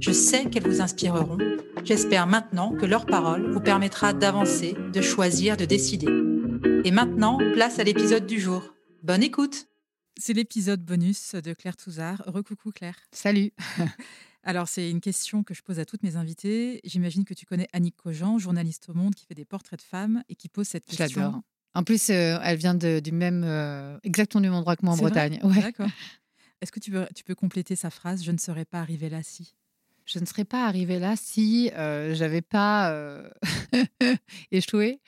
Je sais qu'elles vous inspireront. J'espère maintenant que leur parole vous permettra d'avancer, de choisir, de décider. Et maintenant, place à l'épisode du jour. Bonne écoute C'est l'épisode bonus de Claire Touzard. Recoucou Claire. Salut. Alors, c'est une question que je pose à toutes mes invitées. J'imagine que tu connais Annick Cogent, journaliste au Monde qui fait des portraits de femmes et qui pose cette question. J'adore. En plus, euh, elle vient de- du même, euh, exactement du même endroit que moi en Bretagne. Ouais. D'accord. Est-ce que tu peux, tu peux compléter sa phrase Je ne serais pas arrivée là si Je ne serais pas arrivée là si euh, j'avais pas euh, échoué,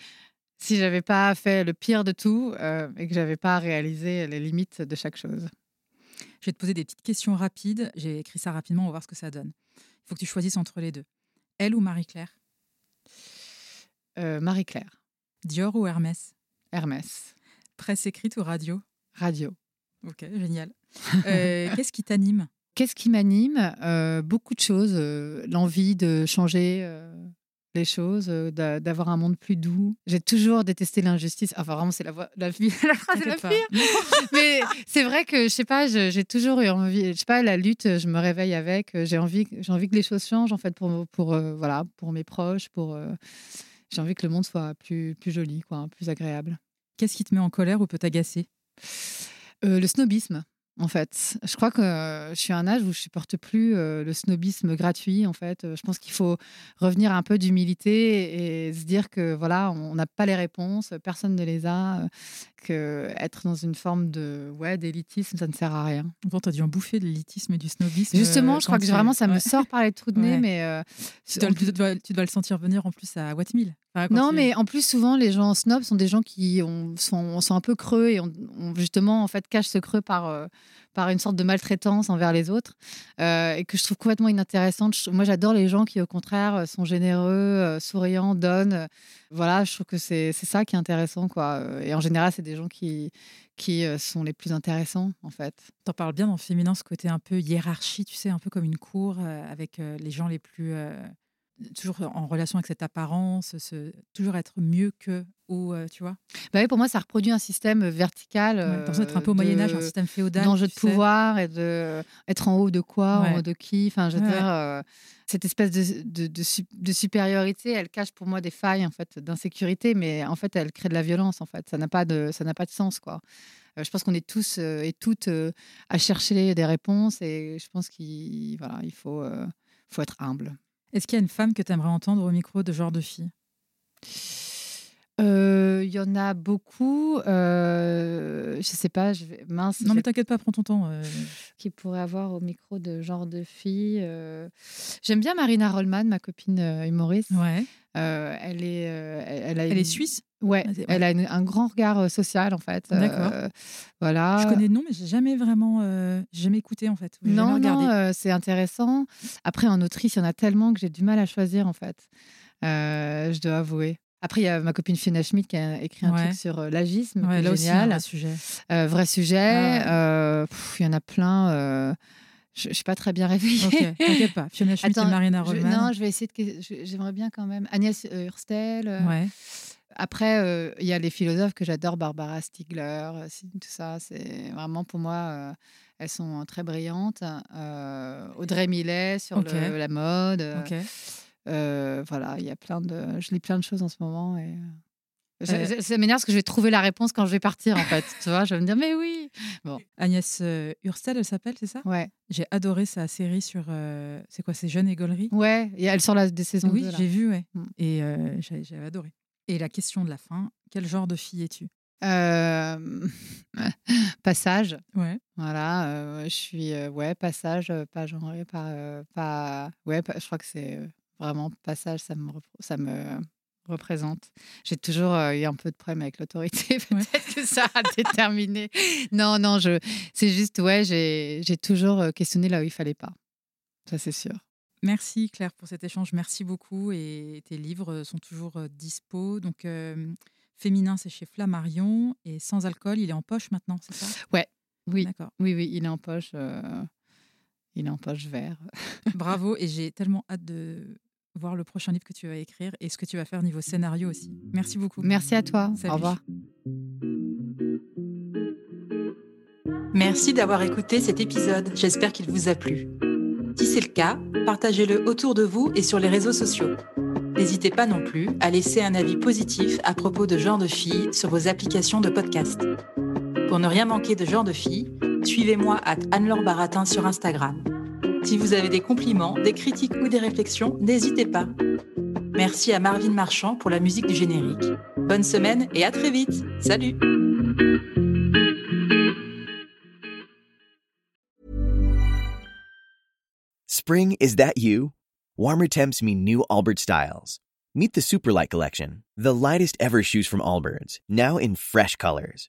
si j'avais pas fait le pire de tout euh, et que j'avais pas réalisé les limites de chaque chose. Je vais te poser des petites questions rapides. J'ai écrit ça rapidement, on va voir ce que ça donne. Il faut que tu choisisses entre les deux. Elle ou Marie-Claire? Marie-Claire, Dior ou Hermès? Hermès, Presse écrite ou radio? Radio. Ok, génial. Qu'est-ce qui t'anime? Qu'est-ce qui m'anime Euh, Beaucoup de choses. euh, L'envie de changer euh, les choses, d'a- d'avoir un monde plus doux. J'ai toujours détesté l'injustice. Enfin, vraiment, c'est la, voix- la, vie- la phrase de la pire. Mais c'est vrai que, je sais pas, j'ai toujours eu envie. Je sais pas, la lutte, je me réveille avec. J'ai envie, envie que les choses changent, en fait, pour, pour, voilà, pour mes proches. Pour, j'ai envie que le monde soit plus, plus joli, quoi, plus agréable. Qu'est-ce qui te met en colère ou peut t'agacer? Le snobisme, en fait. Je crois que euh, je suis à un âge où je supporte plus euh, le snobisme gratuit, en fait. Euh, Je pense qu'il faut revenir un peu d'humilité et se dire que voilà, on n'a pas les réponses, personne ne les a, que être dans une forme de ouais d'élitisme, ça ne sert à rien. Bon, t'as dû en bouffer de l'élitisme et du snobisme. Justement, je crois que vraiment ça me sort par les trous de nez, Ouais. mais Tu dois, en tu dois- tu dois le sentir venir en plus à Wattmill. Enfin, Non, tu- mais en plus, souvent, les gens snobs sont des gens qui ont- sont, sont un peu creux et ont, ont justement, en fait, cachent ce creux par, par une sorte de maltraitance envers les autres euh, et que je trouve complètement inintéressante. Moi, j'adore les gens qui, au contraire, euh, sont généreux, euh, souriants, donnent. Voilà, je trouve que c'est ça qui est intéressant, quoi. Et en général, c'est des gens qui, qui sont les plus intéressants, en fait. T'en parles bien dans féminin, ce côté un peu hiérarchie, tu sais, un peu comme une cour avec les gens les plus. Euh, toujours en relation avec cette apparence, ce- toujours être mieux que. Ou, euh, tu vois? Bah oui, pour moi, ça reproduit un système vertical. Ouais, T'as l'impression d'être un peu au euh, Moyen-Âge, un système féodal. d'enjeux de sais. pouvoir et de être en haut de quoi, en haut de qui? Enfin, je veux Ouais. dire, euh, cette espèce de, de, de su- de supériorité, elle cache pour moi des failles en fait d'insécurité, mais en fait, elle crée de la violence. En fait, ça n'a pas de ça n'a pas de sens quoi. Euh, je pense qu'on est tous euh, et toutes euh, à chercher des réponses et je pense qu'il voilà, il faut euh, faut être humble. Est-ce qu'il y a une femme que tu aimerais entendre au micro de genre de fille? Euh, Il y en a beaucoup. Euh, je sais pas. Je vais, mince. Non, mais t'inquiète pas, prends ton temps. euh. qui pourrait avoir au micro de genre de fille. euh. J'aime bien Marina Rollman, ma copine humoriste. Ouais. Elle est, elle, elle a Elle une- est suisse Ouais, Ah, elle a une- un grand regard euh, social en fait. D'accord. Euh, voilà. Je connais le nom, mais j'ai jamais vraiment. euh, jamais écouté en fait. Non, non, euh, c'est intéressant. Après, en autrice, il y en a tellement que j'ai du mal à choisir en fait. Je dois avouer. Après, il y a ma copine Fiona Schmidt qui a écrit un Ouais. truc sur l'agisme, Ouais, là aussi, un génial. vrai sujet. Vrai sujet. Pff, Il y en a plein. Je ne suis pas très bien réveillée. Ok, t'inquiète pas. Fiona Schmidt Attends, et Marina je- Rollman. non, je vais essayer de. J'aimerais bien quand même. Agnès Hurstel. euh, Ouais. Après, euh, il y a les philosophes que j'adore, Barbara Stiegler, euh, tout ça. C'est vraiment pour moi, euh, elles sont très brillantes. Audrey Millet sur Ok. le- la mode. Ok. euh, voilà, il y a plein de. Je lis plein de choses en ce moment. Et... Je- Euh. je- Ça m'énerve parce que je vais trouver la réponse quand je vais partir, en fait. tu vois, je vais me dire, mais oui. Bon, Agnès euh, Hurstel, elle s'appelle, c'est ça? Ouais. J'ai adoré sa série sur. euh, c'est quoi C'est Jeune Égolerie Ouais, et elle sort la, des saisons Oui, 2, là. j'ai vu, ouais. Mm. Et euh, j'ai- adoré. Et la question de la fin quel genre de fille es-tu? Passage. Ouais. Voilà, je suis ouais passage, pas genré, pas pas ouais, pas- je crois que c'est vraiment passage, ça me ça me représente. J'ai toujours euh, eu un peu de problème avec l'autorité, Ouais. peut-être que ça a déterminé. Non, non, je c'est juste ouais, j'ai toujours euh, questionné là où il fallait pas. Ça c'est sûr. Merci Claire pour cet échange. Merci beaucoup. Et tes livres sont toujours euh, dispo. Donc, euh, Féminin, c'est chez Flammarion. Et Sans alcool, il est en poche maintenant, c'est ça? Oui, D'accord. oui, oui, il est en poche, euh, il est en poche vert. Bravo. Et j'ai tellement hâte de voir le prochain livre que tu vas écrire et ce que tu vas faire niveau scénario aussi. Merci beaucoup. Merci à toi. Salut. Au revoir. Merci d'avoir écouté cet épisode. J'espère qu'il vous a plu. Si c'est le cas, partagez-le autour de vous et sur les réseaux sociaux. N'hésitez pas non plus à laisser un avis positif à propos de Genre de Filles sur vos applications de podcast. Pour ne rien manquer de Genre de Filles, suivez-moi à Anne-Laure Baratin sur Instagram. Si vous avez des compliments, des critiques ou des réflexions, n'hésitez pas. Merci à Marvin Marchand pour la musique du générique. Bonne semaine et à très vite. Salut Spring, is that you? Warmer temps mean new Allbirds styles. Meet the Superlight Collection, the lightest ever shoes from Allbirds, now in fresh colors.